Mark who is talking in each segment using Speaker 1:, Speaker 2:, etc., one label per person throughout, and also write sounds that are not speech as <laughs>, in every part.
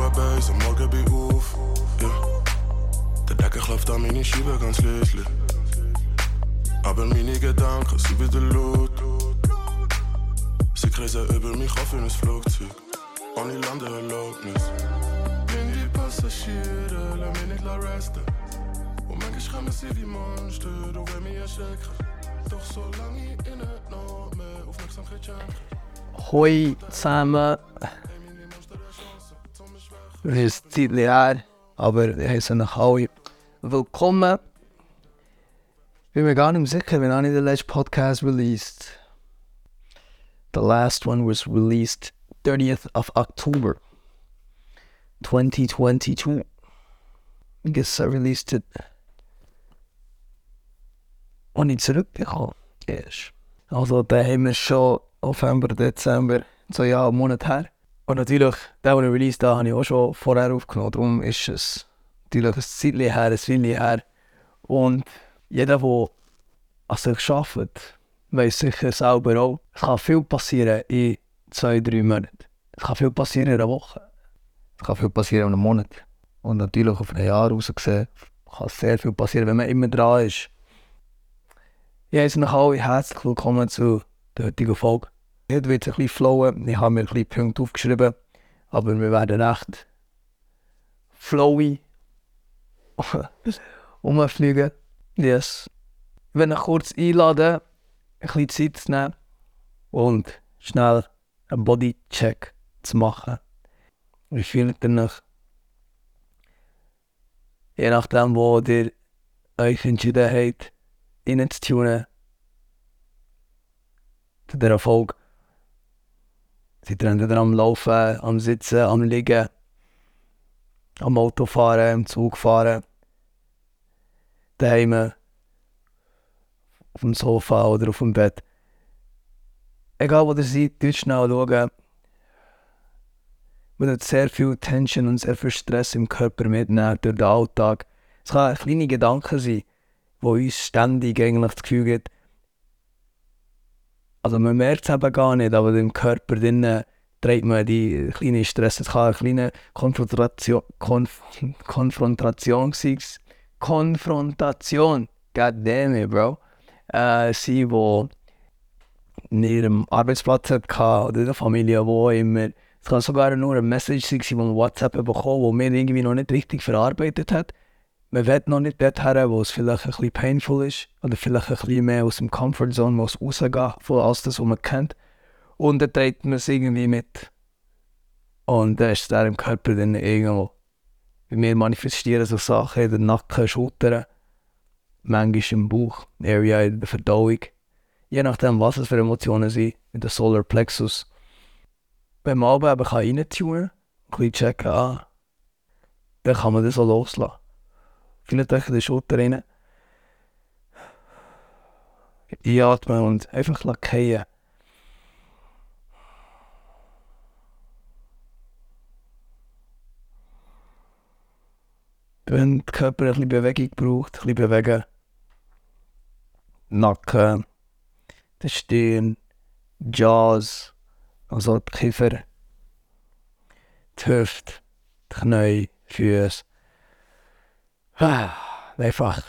Speaker 1: Ruhe Base, am Morgen bin auf. Ja. Der Deckel klopft an meine Scheibe ganz leislich. Aber meine Gedanken sind wieder laut. Sie kreisen über mich auf in ein Flugzeug. Ohne Landeerlaubnis. Bin die Passagiere, lass mich nicht resten. Und manchmal schreiben sie wie Monster, du willst mich erschrecken. Doch solange ich ihnen noch mehr Aufmerksamkeit schenke.
Speaker 2: Hoi zusammen. Es ist ein Zeit her, aber ich heiße euch alle willkommen. Ich bin mir gar nicht sicher, wenn ich den letzten Podcast released. The last one was released 30th of October 2022. I guess I released it als ich zurückgekommen ist. Also da haben wir schon November, Dezember, so ja, einen Monat her. Und natürlich, den, den ich released habe, habe ich auch schon vorher aufgenommen. Darum ist es natürlich ein Zeitchen her, ein Weilchen her. Und jeder, der an sich arbeitet, weiß sicher selber auch, es kann viel passieren in zwei, drei Monaten. Es kann viel passieren in einer Woche. Es kann viel passieren in einem Monat. Und natürlich auf ein Jahr raus gesehen, kann sehr viel passieren, wenn man immer dran ist. Ja, heiße noch alle herzlich willkommen zu der heutigen Folge. Heute wird es ein bisschen flowen. Ich habe mir ein bisschen Punkte aufgeschrieben, aber wir werden echt flowy <laughs> rumfliegen. Yes. Ich will euch kurz einladen, ein bisschen Zeit zu nehmen und schnell einen Bodycheck zu machen. Wie fühlt ihr euch? Je nachdem, wo ihr euch entschieden habt, reinzutunen zu dieser Ihr entweder am Laufen, am Sitzen, am Liegen, am Autofahren, im Zug fahren, daheim, auf dem Sofa oder auf dem Bett. Egal wo ihr seid, dort schnell schauen. Man hat sehr viel Tension und sehr viel Stress im Körper mitnehmen durch den Alltag. Es kann kleine Gedanken sein, die uns ständig eigentlich das Gefühl geben, also man merkt es eben gar nicht, aber im Körper drinnen trägt man die kleine Stress. Es kann eine kleine Konfrontation, Konf Konfrontation sein. Konfrontation, god damn it, bro. Äh, sein, wo in ihrem Arbeitsplatz hatte oder in der Familie, wo immer. Es kann sogar nur eine Message sein, die man WhatsApp bekommen wo man irgendwie noch nicht richtig verarbeitet hat man will noch nicht dort her, wo es vielleicht ein bisschen painful ist oder vielleicht ein bisschen mehr aus dem Comfortzone muss rausgehen, von alles das, was man kennt. Und dann trägt man es irgendwie mit. Und dann ist es da im Körper dann irgendwo. Bei mir manifestieren so Sachen in den Nacken, Schultern, manchmal im Bauch, Area in der Verdauung. Je nachdem, was es für Emotionen sind, in der Solar Plexus. Beim Abend eben kann reintunen, ein bisschen checken, ah, dann kann man das so loslassen. Vielleicht in die Schulter rein. Einatmen und einfach lackieren. Wenn der Körper ein bisschen Bewegung braucht, ein bisschen bewegen. Nacken, die Stirn, Jaws, also die Kiefer, die Hüfte, die Knie, Füße. Ah, einfach.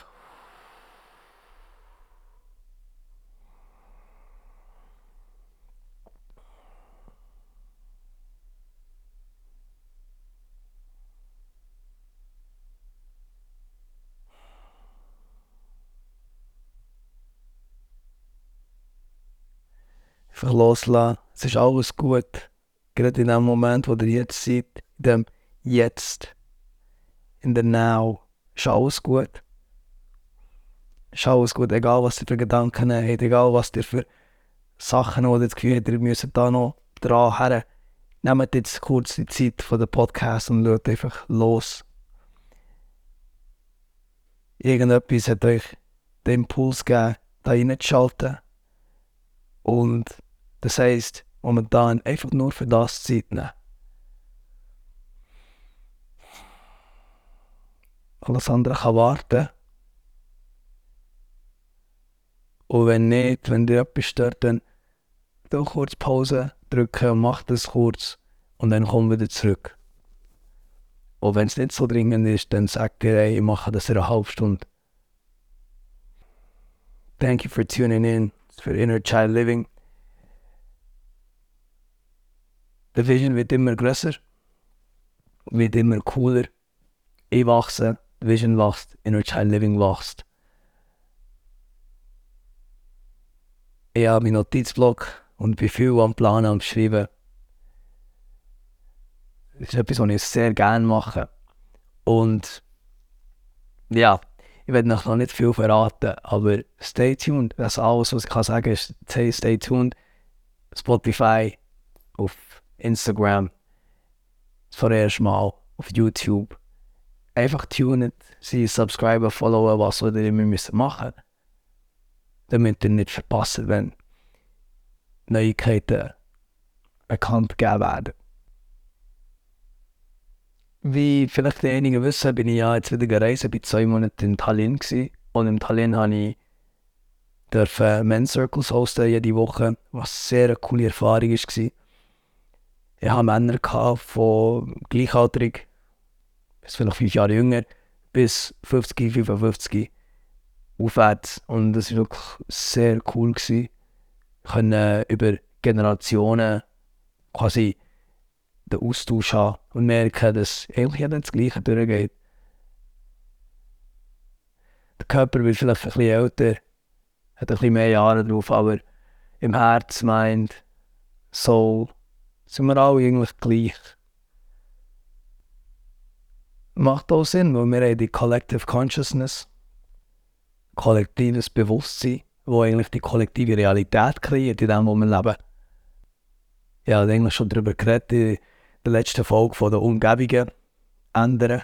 Speaker 2: Einfach loslassen. Es ist alles gut. Gerade in dem Moment, wo ihr jetzt seid, dem Jetzt, in der Now ist alles gut. Ist alles gut, egal was ihr für Gedanken habt, egal was ihr für Sachen oder das Gefühl habt, ihr müsst da noch dran her. Nehmt jetzt kurz die Zeit von dem Podcast und schaut einfach los. Irgendetwas hat euch den Impuls gegeben, da reinzuschalten. Und das heisst, momentan einfach nur für das Zeit nehmen. Alles andere kann warten. Und wenn nicht, wenn dir etwas stört, dann doch kurz Pause drücken, mach das kurz und dann komm wieder zurück. Und wenn es nicht so dringend ist, dann sagt ihr, ey, ich mache das in einer halben Stunde. Thank you for tuning in für Inner Child Living. Die Vision wird immer größer, wird immer cooler. Ich wachse, Vision wächst, Inner Child Living wächst. Ich habe meinen Notizblock und bin viel am Planen und Schreiben. Das ist etwas, was ich sehr gerne mache. Und ja, ich werde noch nicht viel verraten, aber stay tuned. Das ist alles, was ich kann sagen ist, stay, stay tuned. Spotify, auf Instagram, vorerst mal auf YouTube. Einfach tunen, sie subscriben, followen, was wir immer müssen machen damit ihr nicht verpasst, wenn Neuigkeiten bekannt gegeben werden. Wie vielleicht die einigen wissen, bin ich ja jetzt wieder gereist, ich war zwei Monate in Tallinn gewesen. und in Tallinn habe ich dürfen Men's Circles hosten jede Woche, was sehr eine coole Erfahrung war. Ich hatte Männer von gleichaltrig, bis vielleicht fünf Jahre jünger, bis 50, 55 aufwärts und das war wirklich sehr cool. Können über Generationen quasi den Austausch haben und merken, dass eigentlich jeder das Gleiche durchgeht. Der Körper wird vielleicht ein bisschen älter, hat ein bisschen mehr Jahre drauf, aber im Herz, Mind, Soul sind wir alle eigentlich gleich. Macht auch Sinn, weil wir haben die Collective Consciousness, kollektives Bewusstsein, wo eigentlich die kollektive Realität kreiert, in dem, wo wir leben. Ich habe eigentlich schon darüber geredet, in der letzten Folge von der Umgebungen ändern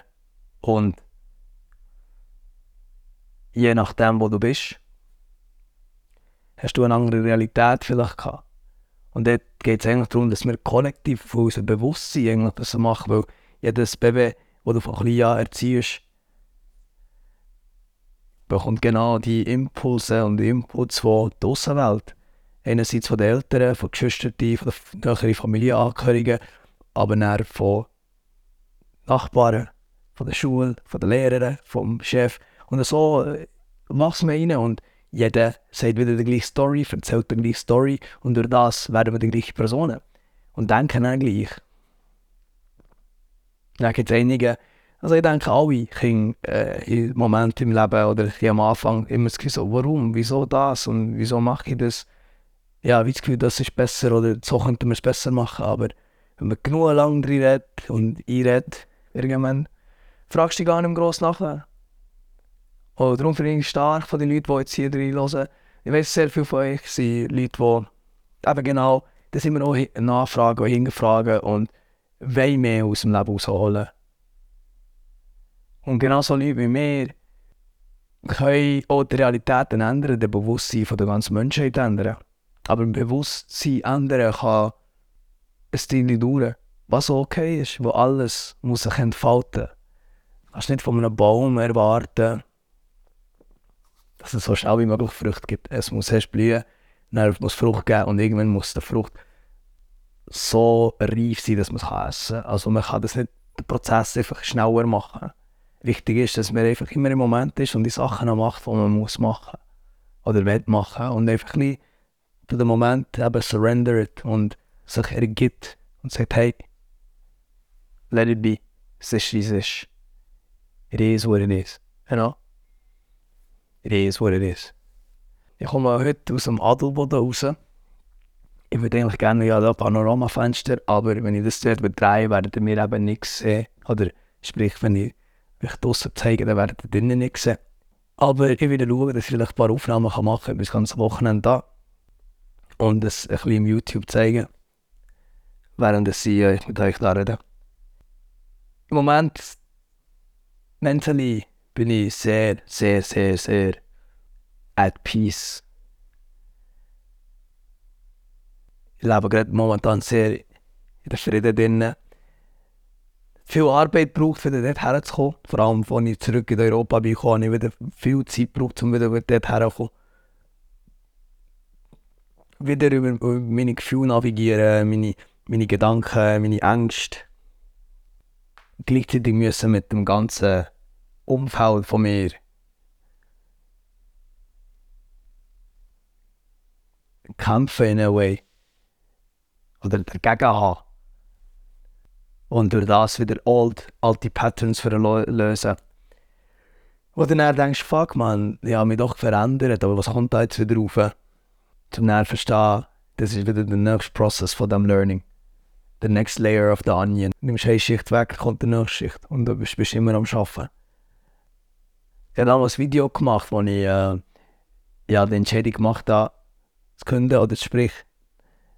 Speaker 2: und je nachdem, wo du bist, hast du eine andere Realität vielleicht gehabt. Und dort geht es eigentlich darum, dass wir kollektiv von unserem Bewusstsein eigentlich das machen, weil jedes Baby, das du von klein an erziehst, bekommt genau die Impulse und Inputs von der Außenwelt. Einerseits von den Eltern, von Geschwistern, von den Familienangehörigen, aber dann von Nachbarn, von der Schule, von den Lehrern, vom Chef. Und so äh, wachsen wir rein und jeder sagt wieder die gleiche Story, erzählt die gleiche Story und durch das werden wir die gleichen Personen und denken dann gleich. Dann gibt es einige, also ich denke, alle Kinder äh, im Moment im Leben oder am Anfang immer das Gefühl so, warum, wieso das und wieso mache ich das? Ja, wie das Gefühl, das ist besser oder so könnte man es besser machen, aber wenn man genug lang drin redet und einredet, irgendwann fragst du dich gar nicht mehr gross nachher. Und darum finde ich stark von den Leuten, die jetzt hier drin hören. Ich weiß, sehr viele von euch sind Leute, die eben genau, das immer noch nachfragen und hinterfragen und wollen mehr aus dem Leben rausholen. Und genauso Leute wie mir können auch die Realitäten ändern, das Bewusstsein der ganzen Menschheit ändern. Aber ein Bewusstsein ändern kann ein Stil dauern. Was okay ist, wo alles muss sich entfalten. Du kannst nicht von einem Baum erwarten, dass es so schnell wie möglich Frucht gibt. Es muss erst blühen, dann muss Frucht geben und irgendwann muss die Frucht so reif sein, dass man es essen kann. Also man kann das nicht, den Prozess einfach schneller machen. Wichtig ist, dass man einfach immer im Moment ist und die Sachen macht, die man muss machen oder will machen und einfach ein für den Moment eben surrendert und sich ergibt und sagt, hey, let it be, es ist wie es ist. It is what it is. Know? It is what it is. Ich komme heute aus dem Adelboden raus. Ich würde eigentlich gerne ja da Panoramafenster, aber wenn ich das dort betreibe, werdet ihr eben nichts sehen. Oder sprich, wenn ich euch draussen zeige, dann werdet ihr drinnen nichts sehen. Aber ich werde schauen, dass ich vielleicht ein paar Aufnahmen machen kann, bis ganz Wochenende da. Und es ein bisschen im YouTube zeigen. Während ich äh, mit euch da rede. Im Moment, mentally, bin ich sehr, sehr, sehr, sehr at peace. Ich lebe gerade momentan sehr in der Frieden drinnen viel Arbeit braucht, um dort herzukommen. Vor allem, als ich zurück in Europa bin, habe ich wieder viel Zeit gebraucht, um wieder dort herzukommen. Wieder über meine Gefühle navigieren, meine, meine Gedanken, meine Ängste. gleichzeitig müssen mit dem ganzen Umfeld von mir kämpfen in a way. Oder dagegen haben. Und durch das wieder old, alte Patterns lösen. Wo du dann denkst, fuck man, ich habe mich doch verändert, aber was kommt da jetzt wieder rauf? Zum dann verstehen, das ist wieder der nächste Prozess von dem Learning. The next layer of the onion. Du nimmst eine Schicht weg, kommt die nächste Schicht und du bist, bist immer am Arbeiten. Ich habe damals ein Video gemacht, wo ich äh, ja, die Entscheidung gemacht habe, zu künden, oder sprich,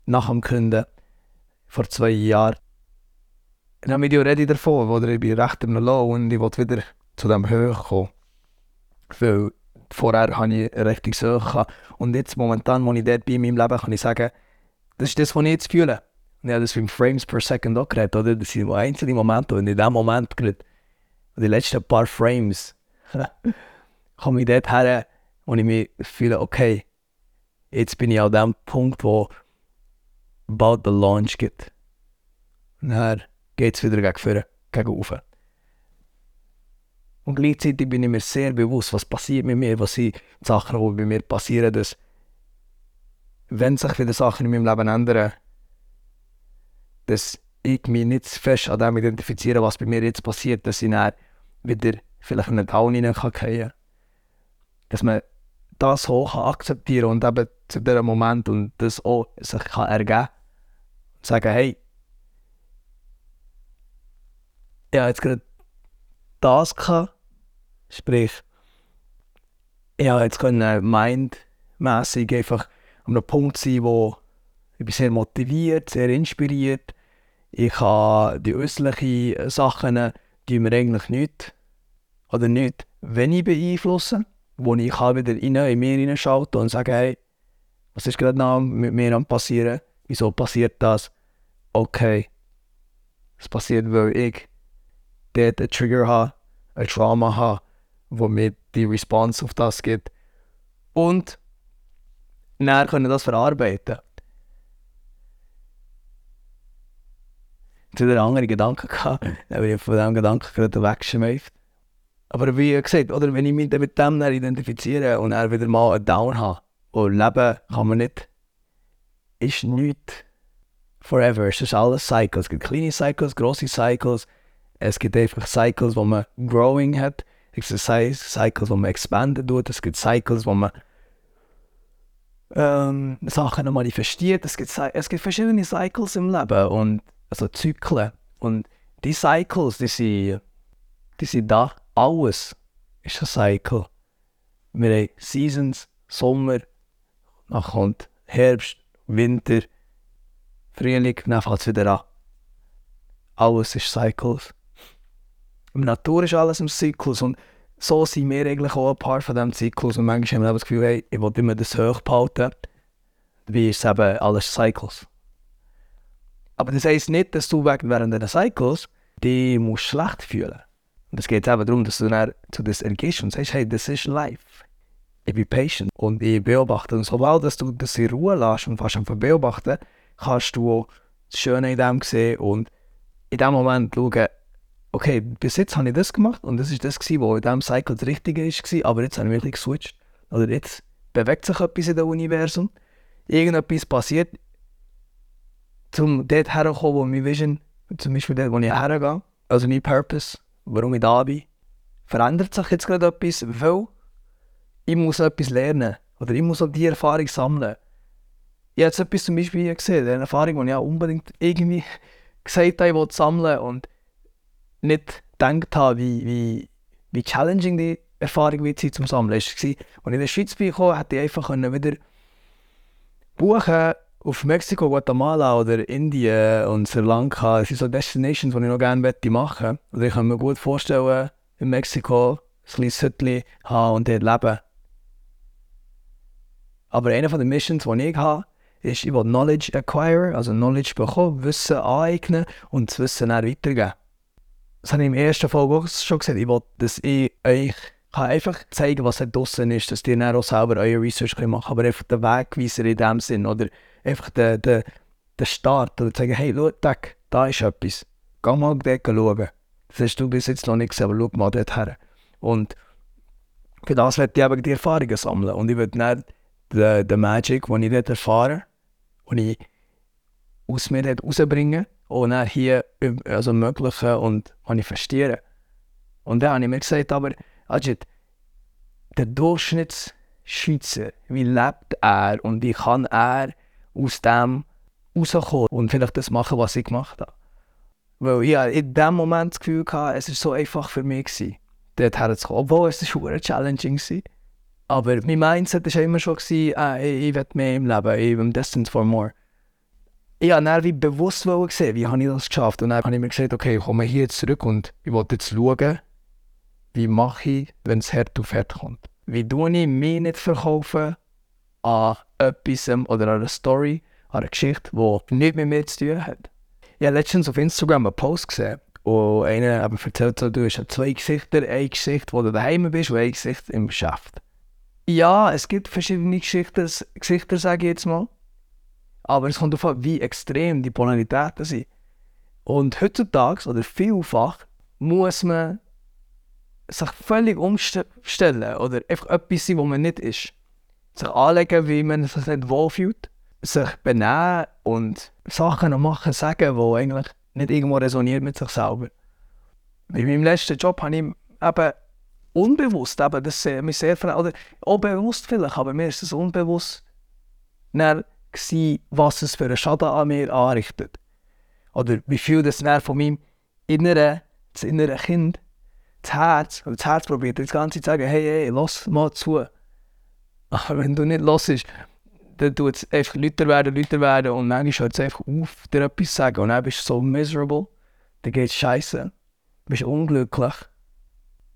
Speaker 2: nach dem Künden, vor zwei Jahren. In einem Video rede ich davon, wo ich bin recht im Low und ich wollte wieder zu dem Höhe kommen. Weil vorher hatte ich richtig Suche. Und jetzt momentan, wo ich dort bin in meinem Leben, kann ich sagen, das ist das, was ich jetzt fühle. Und ich habe das mit Frames per Second auch geredet, oder? Das sind einzelne Momente und in dem Moment gerade, die letzten paar Frames, <laughs> komme ich dort her, wo ich mich fühle, okay, jetzt bin ich an dem Punkt, wo bald der Launch gibt. Und dann geht es wieder gegen vorne, gegen rauf. Und gleichzeitig bin ich mir sehr bewusst, was passiert mit mir, was sind Sachen, die bei mir passieren, dass wenn sich wieder Sachen in meinem Leben ändern, dass ich mich nicht fest an dem identifiziere, was bei mir jetzt passiert, dass ich dann wieder vielleicht in einen Down hineinfallen kann. Dass man das hoch akzeptieren und eben zu diesem Moment und das auch sich kann ergeben und sagen, hey, ich habe jetzt gerade das gehabt, Sprich, ich konnte jetzt können mindmässig einfach an einem Punkt sein, wo ich bin sehr motiviert, sehr inspiriert. Ich habe die äußerlichen Sachen, die mir eigentlich nicht oder nicht wenig beeinflussen, wo ich kann wieder rein, in mir hineinschalte und sage, hey, was ist gerade noch mit mir am passieren? Wieso passiert das? Okay, es passiert, weil ich dort einen Trigger habe, ein Trauma habe wo mir die Response auf das gibt. Und näher können das verarbeiten. Jetzt wieder andere Gedanken gehabt, <laughs> dann bin ich von diesem Gedanken gerade weggeschmeift. Aber wie gesagt, oder wenn ich mich mit dem identifiziere und er wieder mal einen Down habe, und Leben kann man nicht, ist nichts forever. Es ist alles Cycles. Es gibt kleine Cycles, grosse Cycles. Es gibt einfach Cycles, wo man Growing hat. Es gibt Cycles, wo man expanden tut, es gibt Cycles, wo man ähm, Sachen manifestiert. Es gibt, es gibt verschiedene Cycles im Leben und also Zyklen. Und die Cycles, die sind, die sind da. Alles ist ein Cycle. Wir haben Seasons, Sommer, dann kommt Herbst, Winter, Frühling, dann fängt es wieder an. Alles ist Cycles. Im Natur ist alles im Zyklus und so sind wir eigentlich auch ein Part von diesem Zyklus und manchmal haben wir das Gefühl, hey, ich will immer das hoch behalten. Dabei ist es eben alles Cycles. Aber das heisst nicht, dass du während dieser Cycles dich musst schlecht fühlen Und es geht eben darum, dass du dann zu das ergehst und sagst, hey, das ist life. Ich bin patient und ich beobachte. Und sobald dass du das in Ruhe lässt und fast einfach beobachten, kannst du das Schöne in dem sehen und in dem Moment schauen, okay, bis jetzt habe ich das gemacht und das ist das, gewesen, was in diesem Cycle das Richtige war, aber jetzt habe ich wirklich geswitcht. Oder jetzt bewegt sich etwas in dem Universum, irgendetwas passiert, um dort herzukommen, wo meine Vision, zum Beispiel dort, wo ich hergehe, also mein Purpose, warum ich da bin, verändert sich jetzt gerade etwas, weil ich muss etwas lernen oder ich muss auch die Erfahrung sammeln. Ich habe etwas zum Beispiel gesehen, eine Erfahrung, die ich auch unbedingt irgendwie <laughs> gesagt habe, ich will sammeln und nicht gedacht habe, wie, wie, wie challenging die Erfahrung wird sein zum Sammeln. Als ich in der Schweiz bin, hätte ich einfach wieder buchen auf Mexiko, Guatemala oder Indien und Sri Lanka. Das sind so Destinations, die ich noch gerne machen möchte. Und ich kann mir gut vorstellen, in Mexiko ein kleines Hütchen haben und dort leben. Aber einer der Missions, die ich habe, ist, will Knowledge acquire, also Knowledge bekommen, Wissen aneignen und das Wissen dann weitergeben das habe ich im ersten Folge auch schon gesagt, ich wollte, dass ich euch kann einfach zeigen, was da draußen ist, dass ihr dann auch selber euer Research machen könnt, aber einfach den Wegweiser in dem Sinn oder einfach den, den, den Start oder sagen, hey, schau, da ist etwas, geh mal dort schauen. Das hast du bis jetzt noch nicht gesehen, aber schau mal dort her. Und für das werde ich eben die Erfahrungen sammeln. Und ich will nicht den, den Magic, den ich dort erfahre, den ich aus mir dort rausbringen und dann hier also ermöglichen und manifestieren. Und dann habe ich mir gesagt, aber Ajit, der Durchschnittsschweizer, wie lebt er und wie kann er aus dem rauskommen und vielleicht das machen, was ich gemacht habe. Weil ich in dem Moment das Gefühl hatte, es war so einfach für mich, dort herzukommen. Obwohl es war challenging war. Aber mein Mindset war immer schon, gewesen, äh, ich, ich will mehr im Leben, ich bin destined for more. Ich wollte wie bewusst sehen, wie habe ich das geschafft. Und dann habe ich mir gesagt, okay, ich komme hier zurück und ich wollte jetzt schauen, wie mache ich, wenn es hart auf hart kommt. Wie tue ich mich nicht verkaufen an etwas oder an einer Story, an einer Geschichte, die nichts mit mir zu tun hat. Ich habe letztens auf Instagram einen Post gesehen, wo einer erzählt hat, du hast zwei Gesichter, ein Gesicht, wo du daheim bist und ein Gesicht im Geschäft. Ja, es gibt verschiedene Geschichten, Gesichter, sage ich jetzt mal. Aber es kommt darauf an, wie extrem die Polaritäten sind. Und heutzutage, oder vielfach, muss man sich völlig umstellen oder einfach etwas sein, wo man nicht ist. Sich anlegen, wie man sich nicht wohlfühlt. Sich benehmen und Sachen machen, sagen, die eigentlich nicht irgendwo resonieren mit sich selber. Bei meinem letzten Job habe ich eben unbewusst, eben, das mich sehr oder auch bewusst vielleicht, aber mir ist es unbewusst gewesen, was es für einen Schaden an mir anrichtet. Oder wie viel das von meinem inneren, das innere Kind das Herz, oder das Herz probiert das ganze Zeit zu sagen, hey, hey, lass mal zu. Aber wenn du nicht hörst, dann tut es einfach lauter werden, lauter werden und manchmal hört es einfach auf, dir etwas zu sagen und dann bist du so miserable, dann geht es scheiße, bist unglücklich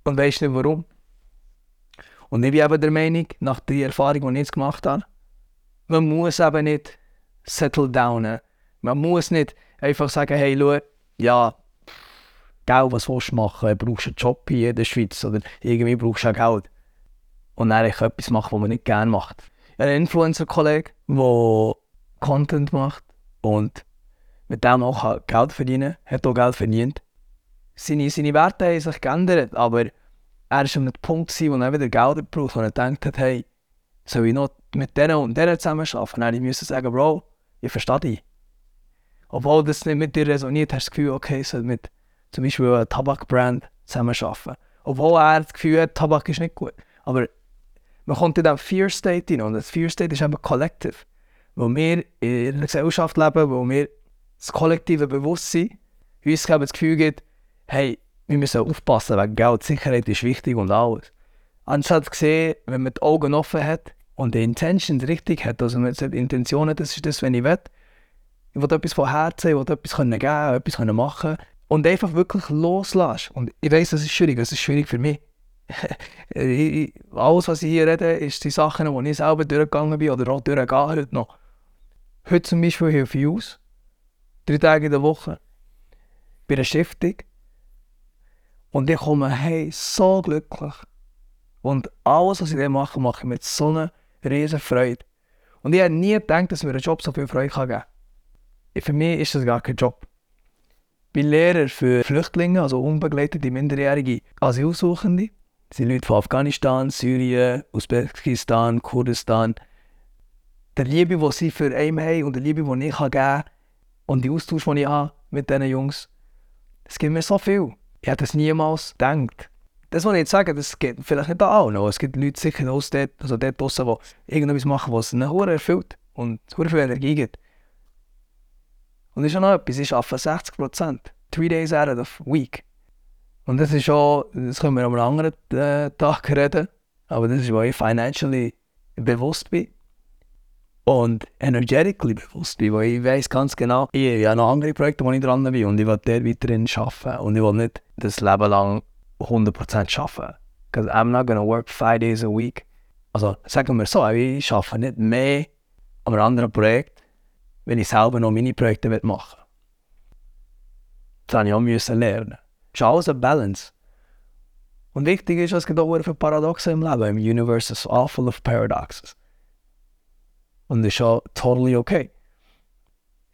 Speaker 2: und weißt nicht warum. Und ich bin eben der Meinung, nach der Erfahrung, die ich jetzt gemacht habe, man muss eben nicht settle downen. Man muss nicht einfach sagen, hey, schau, ja, Geld, was willst du machen? Brauchst du einen Job hier in der Schweiz oder irgendwie brauchst du auch Geld. Und dann etwas machen, was man nicht gerne macht. Ich einen Influencer-Kollege, der Content macht und mit dem auch Geld verdienen, hat auch Geld verdient. Seine, seine Werte haben sich geändert, aber er war an einem Punkt, wo er wieder Geld braucht und er denkt hat, hey, soll ich noch mit denen und denen zusammen arbeiten? Dann ich sagen, Bro, ich verstehe dich. Obwohl das nicht mit dir resoniert, hast du das Gefühl, okay, ich soll mit zum Beispiel eine Tabakbrand zusammenarbeiten. Obwohl er das Gefühl hat, Tabak ist nicht gut. Aber man kommt in diesen Fear State hinein und das Fear State ist eben Collective. Wo wir in einer Gesellschaft leben, wo wir das kollektive Bewusstsein uns das Gefühl gibt, hey, wir müssen aufpassen, wegen Geld, Sicherheit ist wichtig und alles. Anstatt zu sehen, wenn man die Augen offen hat und die Intention richtig hat, also man sagt, Intentionen, das ist das, wenn ich will, ich will etwas von Herzen, ich will etwas geben, etwas machen und einfach wirklich loslässt. Und ich weiß, das ist schwierig, das ist schwierig für mich. <laughs> alles, was ich hier rede, ist die Sachen, die ich selber durchgegangen bin oder auch durchgehe heute noch. Heute zum Beispiel helfe ich aus. Drei Tage in der Woche. Bei einer Stiftung. Und ich komme hey, so glücklich. Und alles, was ich dann mache, mache ich mit so einer riesen Freude. Und ich hätte nie gedacht, dass mir ein Job so viel Freude geben kann. Für mich ist das gar kein Job bin Lehrer für Flüchtlinge, also unbegleitete minderjährige Asylsuchende. Das sind Leute von Afghanistan, Syrien, Usbekistan, Kurdistan. Die Liebe, die sie für einen haben und die Liebe, die ich geben kann und die Austausch, den ich habe mit diesen Jungs, das gibt mir so viel. Ich hätte es niemals gedacht. Das, was ich jetzt sage, das geht vielleicht nicht auch noch. Es gibt Leute sicher aus dort, also dort draussen, die irgendetwas machen, was ihnen erfüllt und viel Energie gibt. Und das ist auch noch etwas, ich arbeite 60 Prozent. Three days out of the week. Und das ist schon, das können wir an einem anderen äh, Tag reden, aber das ist, wo ich financially bewusst bin. Und energetically bewusst bin, weil ich weiß ganz genau, ich habe noch andere Projekte, wo ich dran bin und ich will dort weiterhin arbeiten. Und ich will nicht das Leben lang 100% arbeiten. Because I'm not gonna work five days a week. Also sagen wir so, ich arbeite nicht mehr an einem anderen Projekt wenn ich selber noch meine Projekte machen will. Das habe ich auch müssen lernen. Es ist alles eine Balance. Und wichtig ist, es gibt auch viele Paradoxe im Leben. Im Universe is all full of paradoxes. Und das ist auch totally okay.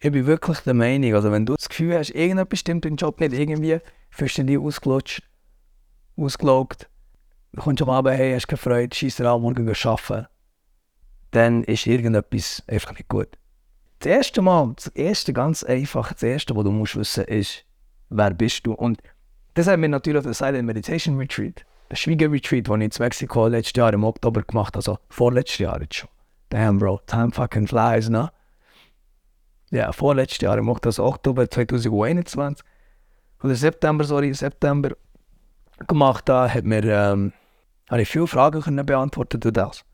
Speaker 2: Ich bin wirklich der Meinung, also wenn du das Gefühl hast, irgendetwas stimmt im Job nicht irgendwie, fühlst du dich ausgelutscht, ausgelaugt, kommst am Abend, hey, hast keine Freude, schießt dir an, morgen arbeiten, dann ist irgendetwas einfach nicht gut. Das erste Mal, das erste ganz einfach, das erste, was du musst wissen, ist, wer bist du? Und das haben wir natürlich auf der Silent Meditation Retreat, der Schwieger-Retreat, den ich in Mexiko letztes Jahr im Oktober gemacht habe, also vorletztes Jahr jetzt schon. Damn, Bro, time fucking flies, ne? Ja, vorletztes Jahr, im Oktober, also Oktober 2021. Oder September, sorry, September gemacht da, hat mir, ähm, habe ich viele Fragen können beantworten durch das.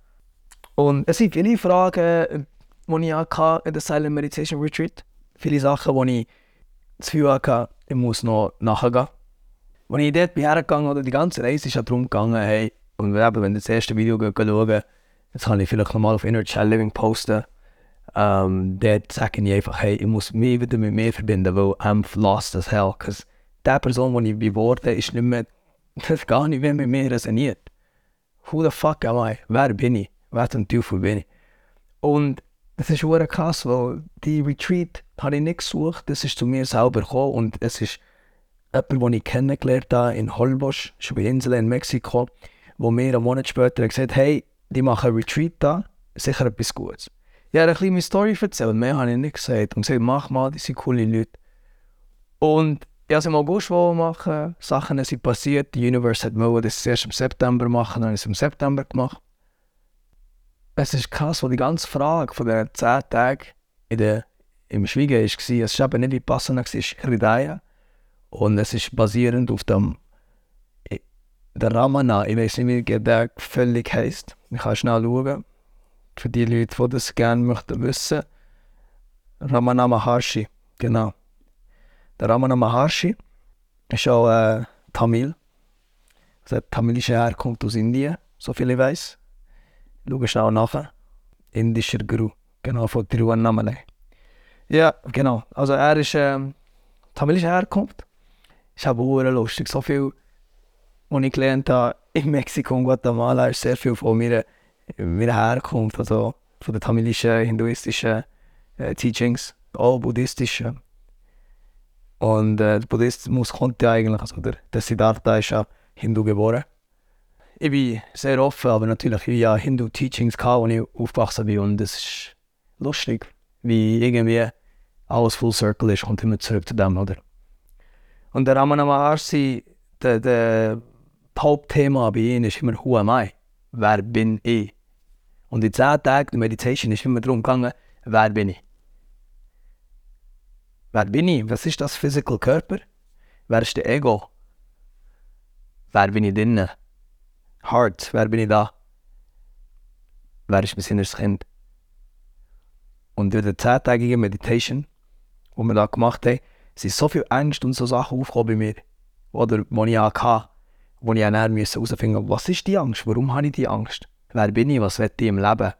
Speaker 2: Und es sind viele Fragen, die ich hatte in der Silent Meditation Retreat. Viele Sachen, die ich das Gefühl hatte, ich muss noch nachgehen. Als ich dort hergegangen oder die ganze Reise ist ja darum gegangen, hey, und wenn du das erste Video schauen, das kann ich vielleicht nochmal auf Inner Child Living posten, ähm, dort sage ich einfach, hey, ich muss mich wieder mit mir verbinden, weil I'm lost as hell. Because die Person, die ich geworden ist nicht mehr, <laughs> das gar nicht mehr mit mir resoniert. Who the fuck am I? Wer bin ich? Wer zum Teufel bin ich? Und das ist schon krass, weil die Retreat habe ich nicht gesucht, das ist zu mir selber gekommen und es ist jemand, den ich kennengelernt habe in Holbosch, schon bei Inseln in Mexiko, wo mir einen Monat später gesagt hat, hey, die machen Retreat da, sicher etwas Gutes. Ich habe eine kleine Story erzählt, mehr habe ich nicht gesagt und gesagt, mach mal, die sind coole Leute. Und ich habe es im August machen, Sachen sind passiert, die Universe wollen, das erst im September machen, dann habe ich es im September gemacht es ist krass, wo die ganze Frage von den 10 Tagen in der, im Schweigen war, es war eben nicht Vipassana, es ist Hridaya. Und es ist basierend auf dem der Ramana, ich weiß nicht, wie der völlig heisst. Ich kann schnell schauen. Für die Leute, die das gerne möchten wissen. Ramana Maharshi, genau. Der Ramana Maharshi ist auch äh, Tamil. Also tamilische Herkunft aus Indien, so viel ich weiß. Schau schnell nach. Indischer Guru. Genau, von Tiruvannamalai. Ja, genau. Also er ist ähm, tamilischer Herkunft. Ist aber auch lustig. So viel, was ich gelernt habe in Mexiko und Guatemala, ist sehr viel von meiner, meiner Herkunft. Also von den tamilischen, hinduistischen äh, Teachings, auch buddhistischen. Und äh, der Buddhismus kommt ja eigentlich, also der, der Siddhartha ist ja Hindu geboren ich bin sehr offen, aber natürlich, ich hatte Hindu-Teachings, als ich aufgewachsen bin und es ist lustig, wie irgendwie alles Full Circle ist, kommt immer zurück zu dem, oder? Und der Ramana Maharshi, der, der Hauptthema bei ihm ist immer Who am I? Wer bin ich? Und in 10 Tagen der Meditation ist immer darum gegangen, wer bin ich? Wer bin ich? Was ist das Physical Körper? Wer ist der Ego? Wer bin ich drinnen? Heart, wer bin ich da? Wer ist mein inneres Kind? Und durch die zehntägige Meditation, die wir da gemacht haben, sind so viele Ängste und so Sachen aufgekommen bei mir. Oder die ich hatte, wo ich dann herausfinden musste, was ist die Angst? Warum habe ich die Angst? Wer bin ich? Was will ich im Leben?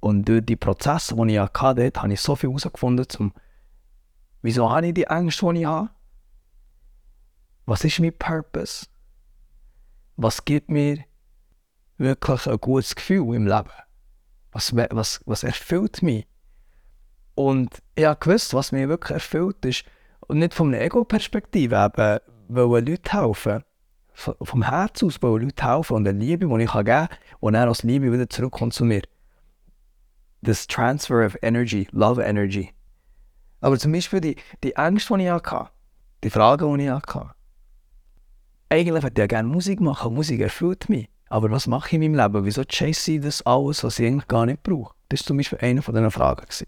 Speaker 2: Und durch die Prozesse, die ich hatte, habe ich so viel herausgefunden, zum wieso habe ich die Angst, die ich habe? Was ist mein Purpose? was gibt mir wirklich ein gutes Gefühl im Leben? Was, was, was erfüllt mich? Und ich habe gewusst, was mich wirklich erfüllt ist. Und nicht von einer Ego-Perspektive, eben, Leute helfen. Vom Herz aus wollen Leute helfen und eine Liebe, die ich geben kann, und dann als Liebe wieder zurückkommt zu mir. Das Transfer of Energy, Love Energy. Aber zum Beispiel die, die Ängste, die ich hatte, die Fragen, die ich hatte, eigentlich würde ich gerne Musik machen. Musik erfüllt mich. Aber was mache ich in meinem Leben? Wieso chase ich das alles, was ich eigentlich gar nicht brauche? Das war zum Beispiel eine von diesen Fragen. Das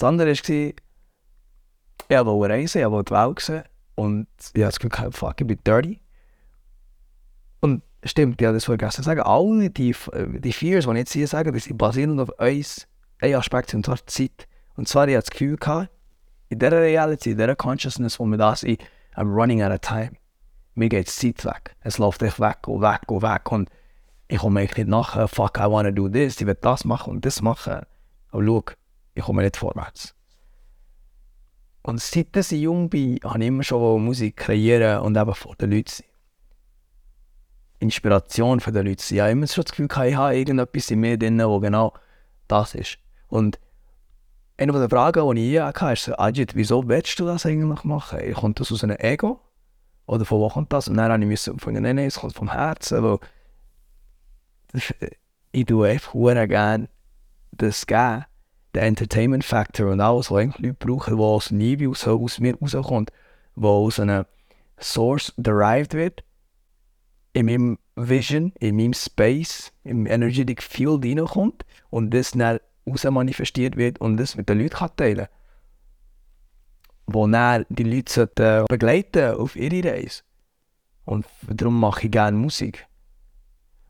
Speaker 2: andere war, ich wollte reisen, ich wollte die Welt sehen. Und habe das Gefühl, fuck, ich bin dirty. Stimmt, habe das vergessen zu sagen. Alle die, die Fears, die ich jetzt hier sage, die basierend auf uns, ein Aspekt, und zwar Zeit. Und zwar, ich hatte das Gefühl, gehabt, in dieser Reality, in dieser Consciousness, wo wir da sind, I'm running out of time mir geht die Zeit weg. Es läuft echt weg und weg und weg. Und ich komme eigentlich nicht nachher, fuck, I wanna do this, ich will das machen und das machen. Aber schau, ich komme nicht vorwärts. Und seit ich jung bin, habe ich immer schon Musik kreieren und eben vor den Leuten sein. Inspiration für die Leute sein. Ich habe immer schon das Gefühl, ich habe irgendetwas in mir drin, wo genau das ist. Und eine der Fragen, die ich je hatte, ist Ajit, wieso willst du das eigentlich machen? Kommt das aus einem Ego? Oder von wo kommt das? Und dann habe ich müssen von nein, es kommt vom Herzen, weil <laughs> ich tue einfach gerne das geben, den Entertainment Factor und alles, was eigentlich Leute brauchen, was aus Liebe aus, aus mir rauskommt, was aus einer Source derived wird, in meinem Vision, in meinem Space, im Energetic Field reinkommt und das dann raus manifestiert wird und das mit den Leuten kann teilen wo dann die Leute begleiten auf ihre Reise. Und darum mache ich gerne Musik.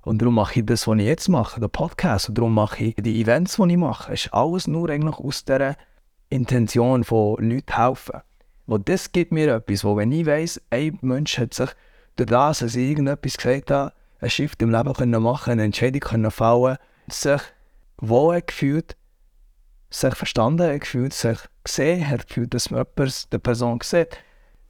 Speaker 2: Und darum mache ich das, was ich jetzt mache, den Podcast. Und darum mache ich die Events, die ich mache. Es ist alles nur eigentlich aus dieser Intention von Leuten helfen. Wo das gibt mir etwas, wo wenn ich weiss, ein Mensch hat sich durch das, dass ich irgendetwas gesagt habe, ein Shift im Leben können machen, eine Entscheidung können fallen, sich wohl gefühlt, sich verstanden gefühlt, sich gesehen hat gefühlt, dass man jemand der Person sieht,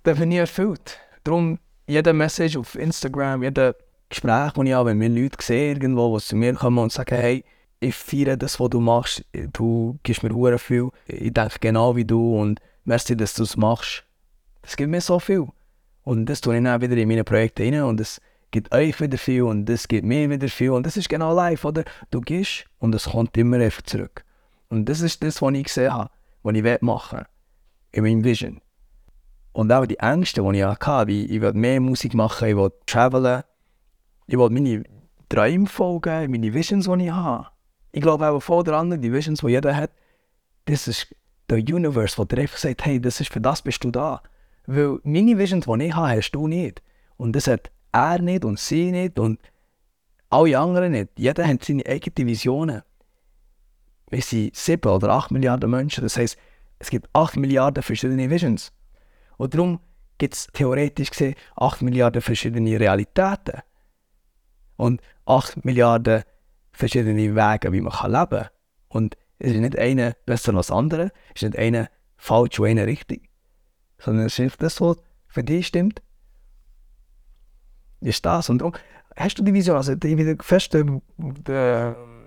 Speaker 2: dann bin ich erfüllt. Darum, jede Message auf Instagram, jede Gespräch, das ich habe, wenn mir Leute sehen irgendwo, die zu mir kommen und sagen, hey, ich feiere das, was du machst, du gibst mir hure viel, ich denke genau wie du und merci, dass du es machst. Das gibt mir so viel. Und das tue ich dann wieder in meine Projekte rein und es gibt euch wieder viel und das gibt mir wieder viel und das ist genau live, oder? Du gehst und es kommt immer einfach zurück. Und das ist das, was ich gesehen habe, was ich machen will, in meinem Vision. Und auch die Ängste, die ich hatte, wie ich will mehr Musik machen, ich will travelen, ich will meine Träume folgen, meine Visions, die ich habe. Ich glaube auch voll daran, die Visions, die jeder hat, das ist der Universe, wo dir einfach sagt, hey, das ist, für das bist du da. Weil meine Visions, die ich habe, hast du nicht. Und das hat er nicht und sie nicht und alle anderen nicht. Jeder hat seine eigenen Visionen. Wir sind sieben oder acht Milliarden Menschen. Das heisst, es gibt acht Milliarden verschiedene Visions. Und darum gibt es theoretisch gesehen acht Milliarden verschiedene Realitäten. Und acht Milliarden verschiedene Wege, wie man leben kann. Und es ist nicht einer besser als andere, es ist nicht einer falsch und einer richtig. Sondern es ist das, was für dich stimmt, ist das. Und darum hast du die Vision, also die wieder fest äh,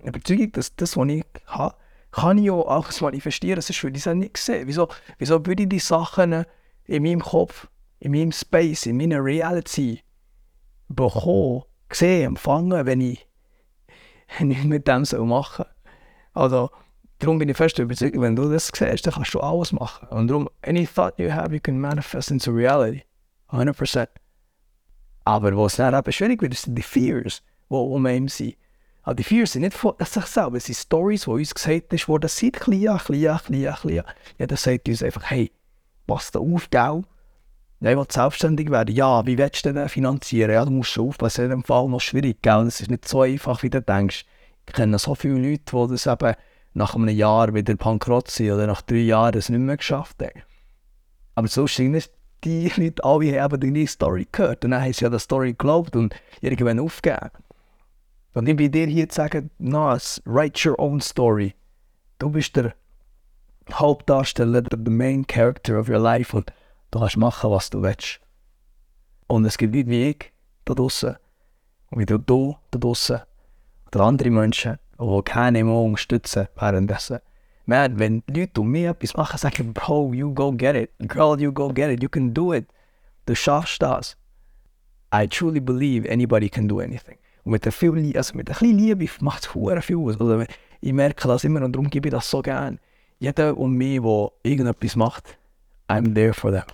Speaker 2: Überzeugung, dass das, was ich habe, kann ich auch alles manifestieren. Sonst würde ich es nicht sehen. Wieso, wieso würde ich die Sachen in meinem Kopf, in meinem Space, in meiner Reality bekommen, sehen, empfangen, wenn ich <laughs> nicht mit dem machen Also, darum bin ich fest überzeugt, wenn du das siehst, dann kannst du alles machen. Und darum, any thought you have, you can manifest into reality. 100%. Aber was dann eben schwierig wird, sind die Fears, die um einem sind. Aber die Fears sind nicht von sich selber, es sind Stories, die uns gesagt ist, worden seit klein, klein, klein, klein. Jeder sagt uns einfach, hey, pass da auf, gell? Ja, ich will selbstständig werden. Ja, wie willst du denn finanzieren? Ja, du musst schon aufpassen, in dem Fall noch schwierig, gell? Es ist nicht so einfach, wie du denkst. Ich kenne so viele Leute, die das eben nach einem Jahr wieder bankrott sind oder nach drei Jahren es nicht mehr geschafft haben. Aber so sind die Leute alle haben die Story gehört und dann haben sie ja die Story geglaubt und irgendwann aufgegeben. Und ich bin dir hier zu sagen, no, write your own story. Du bist der Hauptdarsteller, der main character of your life und du kannst machen, was du willst. Und es gibt Leute wie ich da draußen und wie du da draußen oder andere Menschen, die keine mehr unterstützen währenddessen. Man, wenn Leute um mich etwas machen, sagen, Bro, you go get it. Girl, you go get it. You can do it. Du schaffst das. I truly believe anybody can do anything. Und mit der viel, also mit ein bisschen Liebe macht es viel aus. Also ich merke das immer und darum gebe ich das so gern. Jeder um mich, der irgendetwas macht, I'm there for them.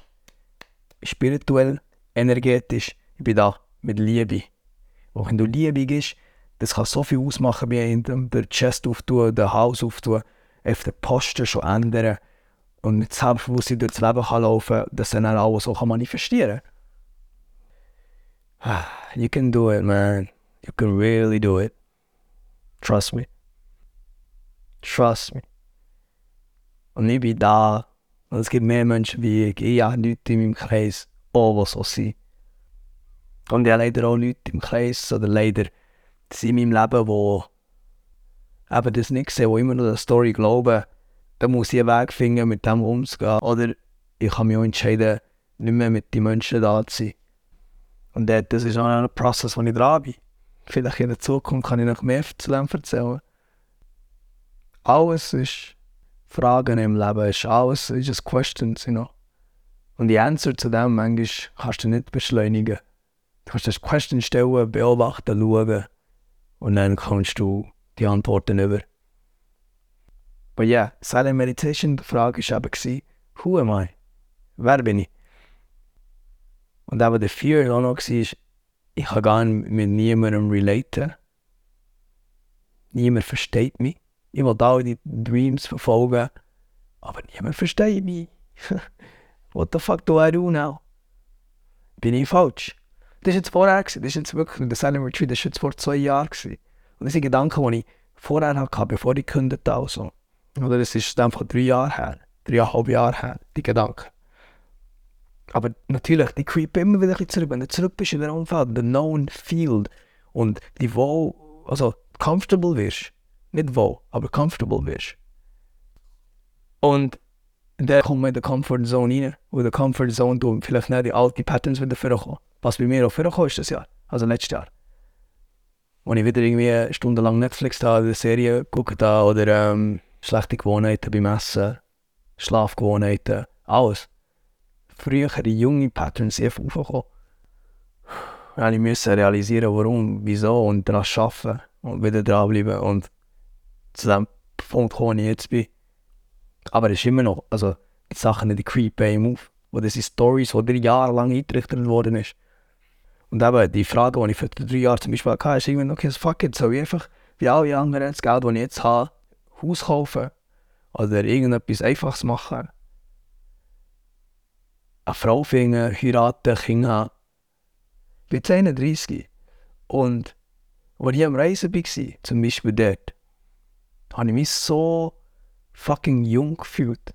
Speaker 2: Spirituell, energetisch, ich bin da mit Liebe. Und wenn du Liebe gibst, das kann so viel ausmachen, wie in der Chest auftun, der Haus auftun, auf der Posten schon ändern und mit Selbstbewusstsein durchs Leben kann laufen dass dann alles so manifestieren kann. <sighs> You can do it, man. You can really do it. Trust me. Trust me. Und ich bin da. Und es gibt mehr Menschen wie ich. Ich habe Leute in meinem Kreis, die so sind. Und ich habe leider auch Leute im Kreis, oder leider in meinem Leben, die eben das nicht sehen, die immer noch der Story glauben. Da muss ich einen Weg finden, mit dem umzugehen. Oder ich kann mich auch entscheiden, nicht mehr mit den Menschen da zu sein. Und das ist auch ein Prozess, wo ich dran bin. Vielleicht in der Zukunft kann ich noch mehr zu dem erzählen. Alles ist Fragen im Leben, ist alles, ist just questions, you know. Und die Answer zu dem manchmal kannst du nicht beschleunigen. Du kannst das Question stellen, beobachten, schauen und dann kommst du die Antworten über. Aber ja, yeah, Silent Meditation, die Frage war eben, who am I? Wer bin ich? Und eben der Fear auch noch ich kann gar nicht mit niemandem relaten. Niemand versteht mich. Ich will all die Dreams verfolgen, aber niemand versteht mich. <laughs> What the fuck do I do now? Bin ich falsch? Das war jetzt vorher, das ist jetzt wirklich, der Silent Retreat, das war jetzt vor zwei Jahren. Gewesen. Und das sind Gedanken, die ich vorher hatte, bevor ich gekündigt habe. Also. Oder das ist einfach drei Jahre her, dreieinhalb Jahre her, die Gedanken. Aber natürlich, die creepen immer wieder ein zurück. Wenn du zurück bist in der Umfeld, the known field und die wo, also comfortable wirst. Nicht wo, aber comfortable wirst. Und dann kommt man in die Comfort Zone rein. Und in der Comfort Zone du vielleicht nicht die alten Patterns wieder vorkommen. Was bei mir auch vorgekommen ist das Jahr, also letztes Jahr. Wo ich wieder irgendwie stundenlang Netflix da, eine Serie geguckt habe oder ähm, schlechte Gewohnheiten beim Essen, Schlafgewohnheiten, alles frühere junge Patterns einfach aufgekommen. Ja, ich musste realisieren, warum, wieso und daran arbeiten und wieder dranbleiben und zu dem Punkt kommen, wo ich jetzt bin. Aber es ist immer noch, also die Sachen, die creepen auf. Wo das sind Stories, die drei Jahre lang eingerichtet worden ist. Und eben die Frage, die ich für drei Jahre zum Beispiel hatte, ist irgendwann, okay, fuck it, soll ich einfach wie alle anderen das Geld, das ich jetzt habe, Haus kaufen oder irgendetwas Einfaches machen eine Frau finden, heiraten, Kinder haben. Ich bin jetzt 31. Und als ich am Reisen war, zum Beispiel dort, habe ich mich so fucking jung gefühlt.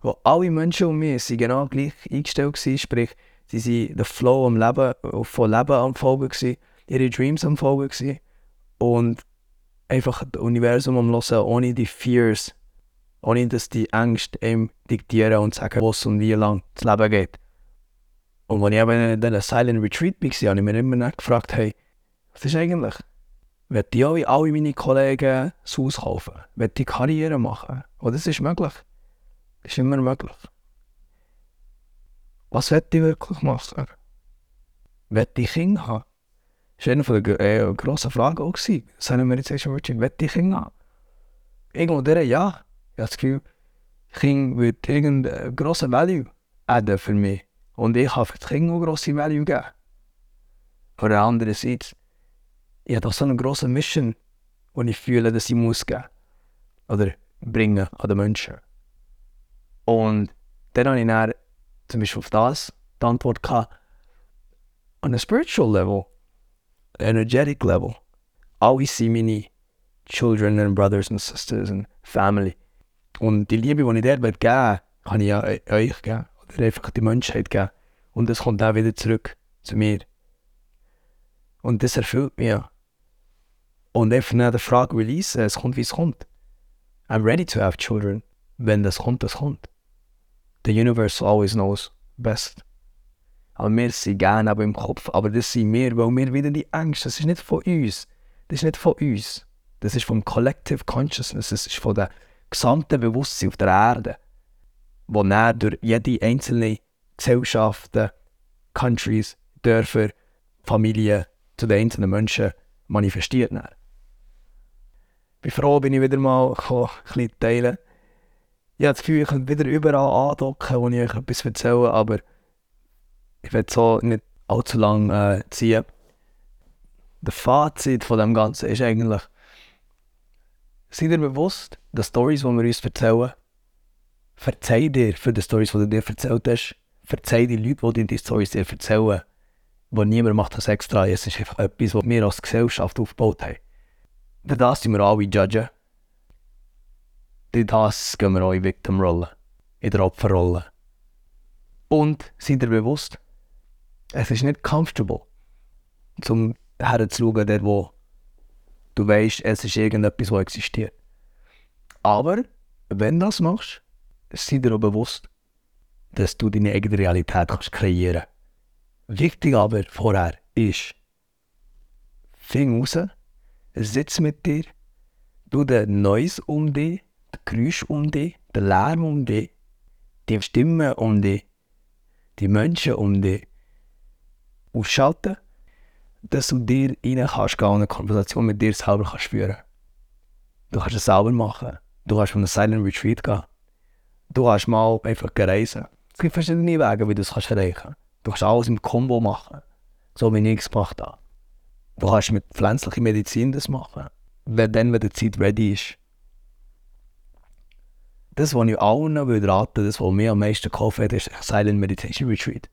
Speaker 2: Wo alle Menschen um mich sind genau gleich eingestellt waren, sprich, sie waren der Flow am Leben, von Leben am Folgen, ihre Dreams am Folgen und einfach das Universum am Hören, ohne die Fears ohne dass die Ängste ihm diktieren und sagen, was und wie lang das Leben geht. Und als ich eben in diesem Silent Retreat war, habe ich mir immer gefragt, hey, was ist eigentlich? Will ich auch alle meine Kollegen das Haus kaufen? Will ich Karriere machen? Und das ist möglich. Das ist immer möglich. Was will ich wirklich machen? Will ich Kinder haben? Das war eine der äh, grossen Fragen auch. Haben? Irgendwo der ja. Ich habe das Gefühl, Kind wird Value adden für mich. Und ich habe für die Kinder auch grosse Value geben. Von der anderen Seite, ich habe so eine grosse Mission, die ich fühle, dass ich muss geben. Oder bringen an den Menschen. Und dann habe ich dann zum Beispiel auf das die Antwort gehabt, on a spiritual level, energetic level, alle sind meine children and brothers and sisters and family. Und die Liebe, die ich dort geben will, kann ich ja euch geben. Oder einfach die Menschheit geben. Und es kommt auch wieder zurück zu mir. Und das erfüllt mich ja. Und einfach nach der Frage release, es kommt, wie es kommt. I'm ready to have children. Wenn das kommt, das kommt. The universe always knows best. Aber wir sind gerne aber im Kopf, aber das sind wir, weil wir wieder die Angst, das ist nicht von uns. Das ist nicht von uns. Das ist vom Collective Consciousness, das ist von der gesamte Bewusstsein auf der Erde, wo dann durch jede einzelne Gesellschaften, Countries, Dörfer, Familien zu den einzelnen Menschen manifestiert. Dann. Ich bin froh, bin ich wieder mal ein bisschen teilen. Ich habe das Gefühl, ich kann wieder überall andocken, wo ich euch etwas erzähle, aber ich werde so nicht allzu lange äh, ziehen. Der Fazit von dem Ganzen ist eigentlich, Seid ihr bewusst, dass Stories, die wir uns erzählen, verzeih dir für die Stories, die du dir erzählt hast, verzeih die Leute, die dir die Stories dir erzählen, wo niemand macht das extra, es ist einfach etwas, was wir als Gesellschaft aufgebaut haben. Durch das sind wir alle judgen. Durch das gehen wir auch in Victim-Rolle, in der Opferrolle. Und seid ihr bewusst, es ist nicht comfortable, zum herzuschauen, der wo Du weißt, es ist irgendetwas, was existiert. Aber wenn du das machst, sei dir auch bewusst, dass du deine eigene Realität kannst kreieren kannst. Wichtig aber vorher ist, fing raus, sitz mit dir, du dir Neues um dich, die Geräusche um dich, der Lärm um dich, die Stimmen um dich, die Menschen um dich ausschalten, dass du dir rein kannst gehen und eine Konversation mit dir selber kannst führen. Du kannst es selber machen. Du kannst von einem Silent Retreat gehen. Du kannst mal einfach reisen. Es gibt verschiedene Wege, wie du es erreichen kannst. Du kannst alles im Kombo machen. So wie ich es gemacht habe. Du kannst mit pflanzlicher Medizin das machen. Wenn dann, wenn die Zeit ready ist. Das, was ich allen würde raten, das, was mir am meisten geholfen hat, ist Silent Meditation Retreat.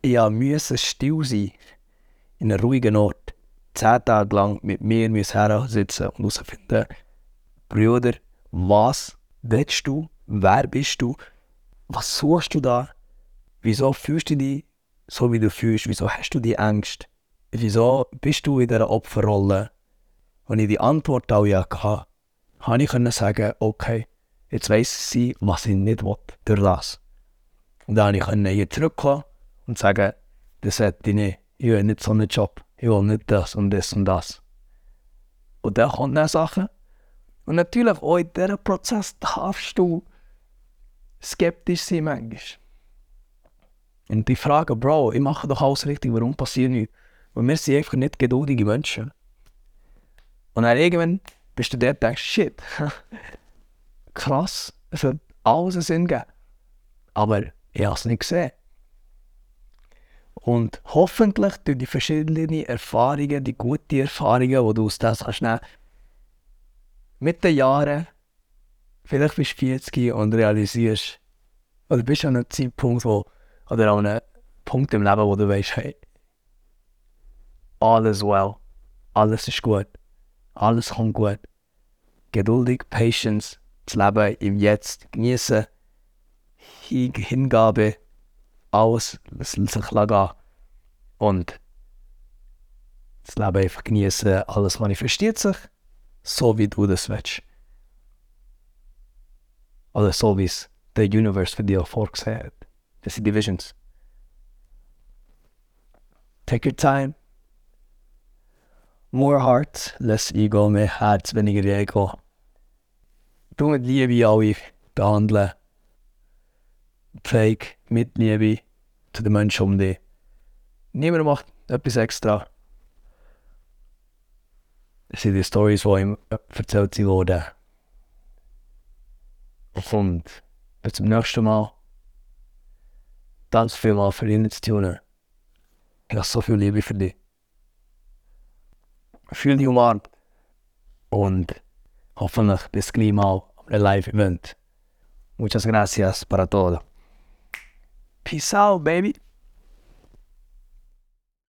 Speaker 2: Ich musste still sein, in einem ruhigen Ort, zehn Tage lang mit mir hersitzen und herausfinden, Brüder, was willst du, wer bist du, was suchst du da, wieso fühlst du dich so, wie du fühlst, wieso hast du die Ängste, wieso bist du in dieser Opferrolle. Und ich die Antwort auch hatte, habe ich sagen, okay, Jetzt weiss sie, was ich nicht will, durch das. Und dann konnte ich hier zurückkommen und sagen, das hätte ich nicht. Ich will nicht so einen Job. Ich will nicht das und das und das. Und dann kommen dann Sachen. Und natürlich auch in diesem Prozess darfst du skeptisch sein manchmal. Und die Frage, Bro, ich mache doch alles richtig, warum passiert nichts? Weil wir sind einfach nicht geduldige Menschen. Und dann irgendwann bist du dort und denkst, shit, <laughs> krass, es hat alles einen Sinn gegeben. Aber ich habe es nicht gesehen. Und hoffentlich durch die verschiedenen Erfahrungen, die guten Erfahrungen, die du aus das hast nehmen, mit den Jahren, vielleicht bist du 40 und realisierst, oder bist du an einem Zeitpunkt, wo, oder an einem Punkt im Leben, wo du weißt, hey, alles well, alles ist gut, alles kommt gut. Geduldig, Patience, das Leben im Jetzt genießen, Hingabe, alles sich gehen und das Leben einfach genießen, alles manifestiert sich, so wie du das willst. Oder so wie es der Universe für dich vorgesehen hat. Das sind die Visions. Take your time. More heart, less ego, mehr Herz, weniger Ego. Du mit Liebe alle behandeln. Pflege mit Liebe zu den Menschen um dich. Niemand macht etwas extra. Das sind die Stories, die ihm erzählt wurden. Und bis zum nächsten Mal. Danke vielmals für deine zu tun. Ich habe so viel Liebe für dich. Fühl dich umarmt. Und Hoffentlich bis gleich mal am Live-Event. Muchas gracias para todo. Peace out, baby.